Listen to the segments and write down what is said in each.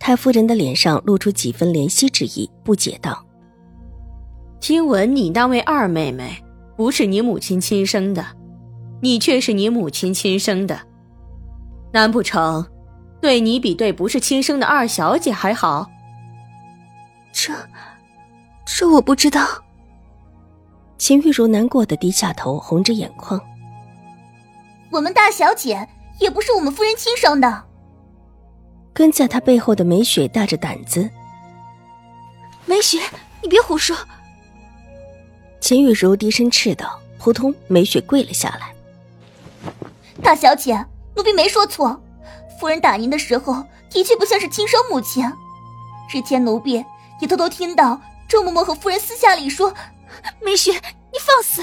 太夫人的脸上露出几分怜惜之意，不解道：“听闻你那位二妹妹不是你母亲亲生的，你却是你母亲亲生的，难不成对你比对不是亲生的二小姐还好？”这，这我不知道。秦玉茹难过的低下头，红着眼眶：“我们大小姐也不是我们夫人亲生的。”跟在他背后的梅雪大着胆子：“梅雪，你别胡说！”秦玉茹低声斥道。扑通，梅雪跪了下来：“大小姐，奴婢没说错，夫人打您的时候的确不像是亲生母亲。之前奴婢也偷偷听到周嬷嬷和夫人私下里说：‘梅雪，你放肆！’”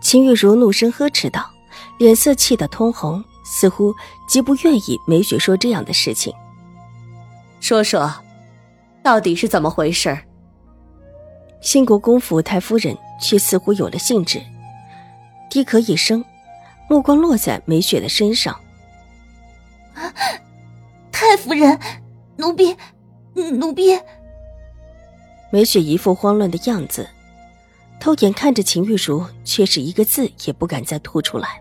秦玉茹怒声呵斥道，脸色气得通红。似乎极不愿意梅雪说这样的事情。说说，到底是怎么回事？兴国公府太夫人却似乎有了兴致，低咳一声，目光落在梅雪的身上。太夫人，奴婢，奴婢。梅雪一副慌乱的样子，偷眼看着秦玉茹，却是一个字也不敢再吐出来。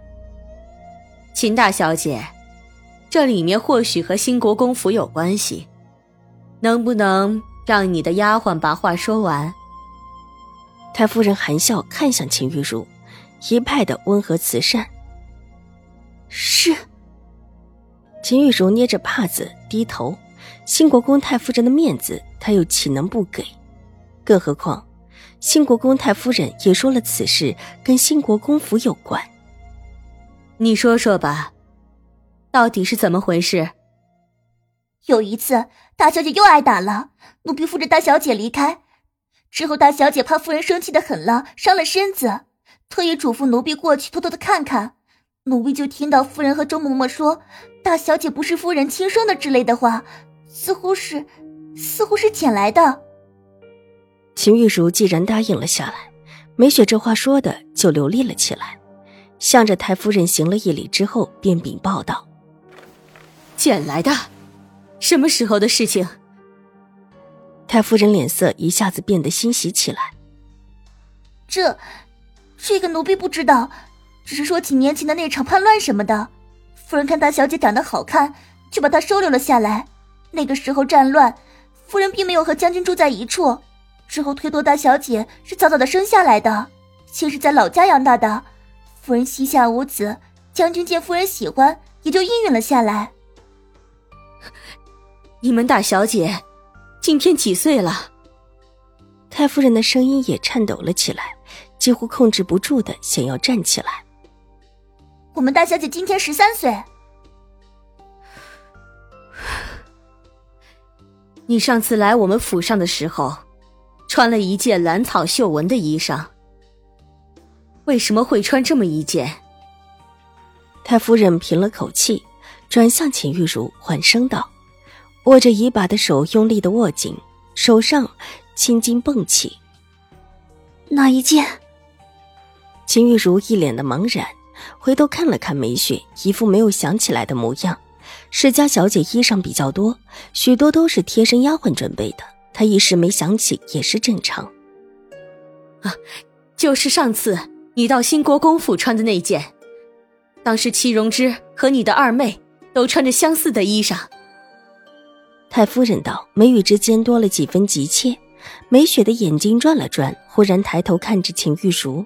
秦大小姐，这里面或许和兴国公府有关系，能不能让你的丫鬟把话说完？太夫人含笑看向秦玉茹，一派的温和慈善。是。秦玉茹捏着帕子低头，兴国公太夫人的面子，她又岂能不给？更何况，兴国公太夫人也说了此事跟兴国公府有关。你说说吧，到底是怎么回事？有一次，大小姐又挨打了，奴婢扶着大小姐离开。之后，大小姐怕夫人生气的很了，伤了身子，特意嘱咐奴婢过去偷偷的看看。奴婢就听到夫人和周嬷嬷说大小姐不是夫人亲生的之类的话，似乎是，似乎是捡来的。秦玉茹既然答应了下来，梅雪这话说的就流利了起来。向着太夫人行了一礼之后，便禀报道：“捡来的，什么时候的事情？”太夫人脸色一下子变得欣喜起来。这，这个奴婢不知道，只是说几年前的那场叛乱什么的，夫人看大小姐长得好看，就把她收留了下来。那个时候战乱，夫人并没有和将军住在一处，之后推脱大小姐是早早的生下来的，先是在老家养大的。夫人膝下无子，将军见夫人喜欢，也就应允了下来。你们大小姐今天几岁了？太夫人的声音也颤抖了起来，几乎控制不住的想要站起来。我们大小姐今天十三岁。你上次来我们府上的时候，穿了一件兰草绣纹的衣裳。为什么会穿这么一件？太夫人平了口气，转向秦玉茹，缓声道：“握着椅把的手用力的握紧，手上青筋蹦起。哪一件？”秦玉茹一脸的茫然，回头看了看梅雪，一副没有想起来的模样。世家小姐衣裳比较多，许多都是贴身丫鬟准备的，她一时没想起也是正常。啊，就是上次。你到新国公府穿的那件，当时戚容之和你的二妹都穿着相似的衣裳。太夫人道，眉宇之间多了几分急切。梅雪的眼睛转了转，忽然抬头看着秦玉茹：“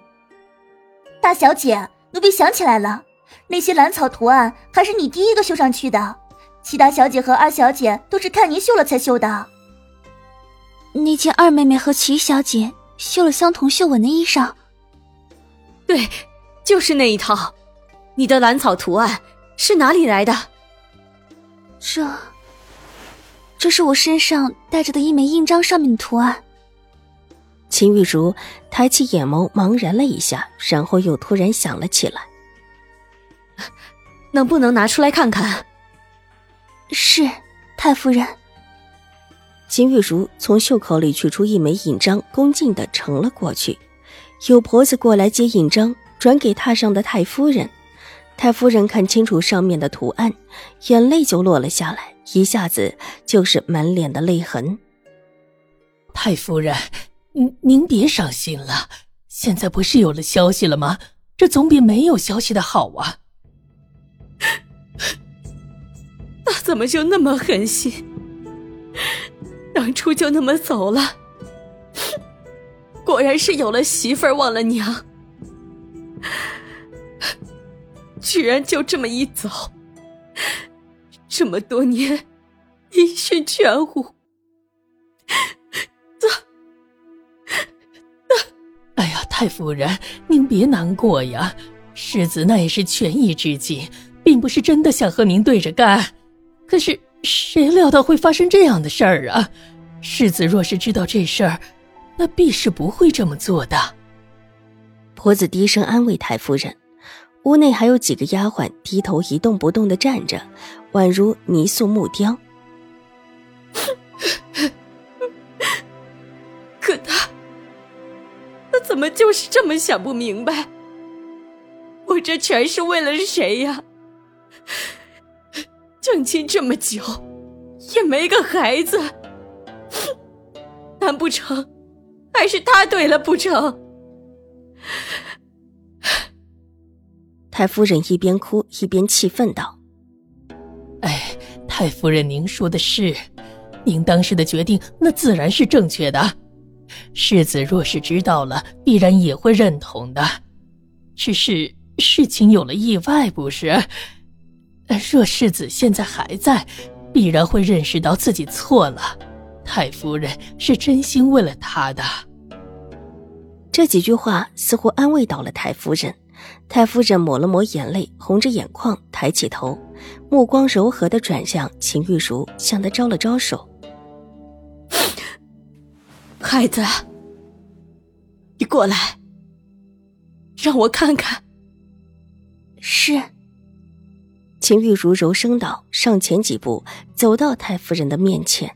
大小姐，奴婢想起来了，那些兰草图案还是你第一个绣上去的，其他小姐和二小姐都是看您绣了才绣的。那件二妹妹和齐小姐绣了相同绣纹的衣裳。”对，就是那一套。你的兰草图案是哪里来的？这，这是我身上带着的一枚印章上面的图案。秦玉茹抬起眼眸，茫然了一下，然后又突然想了起来：“能不能拿出来看看？”是，太夫人。秦玉茹从袖口里取出一枚印章，恭敬的呈了过去。有婆子过来接印章，转给榻上的太夫人。太夫人看清楚上面的图案，眼泪就落了下来，一下子就是满脸的泪痕。太夫人。您您别伤心了，现在不是有了消息了吗？这总比没有消息的好啊！他怎么就那么狠心？当初就那么走了？果然是有了媳妇儿忘了娘，居然就这么一走，这么多年音讯全无哎呀。太夫人，您别难过呀，世子那也是权宜之计，并不是真的想和您对着干。可是谁料到会发生这样的事儿啊？世子若是知道这事儿，那必是不会这么做的。婆子低声安慰太夫人，屋内还有几个丫鬟低头一动不动的站着，宛如泥塑木雕。可他怎么就是这么想不明白？我这全是为了谁呀？正亲这么久，也没个孩子，难不成还是他对了不成？太夫人一边哭一边气愤道：“哎，太夫人，您说的是，您当时的决定那自然是正确的。”世子若是知道了，必然也会认同的。只是事情有了意外，不是？若世子现在还在，必然会认识到自己错了。太夫人是真心为了他的。这几句话似乎安慰到了太夫人。太夫人抹了抹眼泪，红着眼眶，抬起头，目光柔和的转向秦玉茹，向她招了招手。孩子，你过来，让我看看。是。秦玉茹柔声道，上前几步，走到太夫人的面前。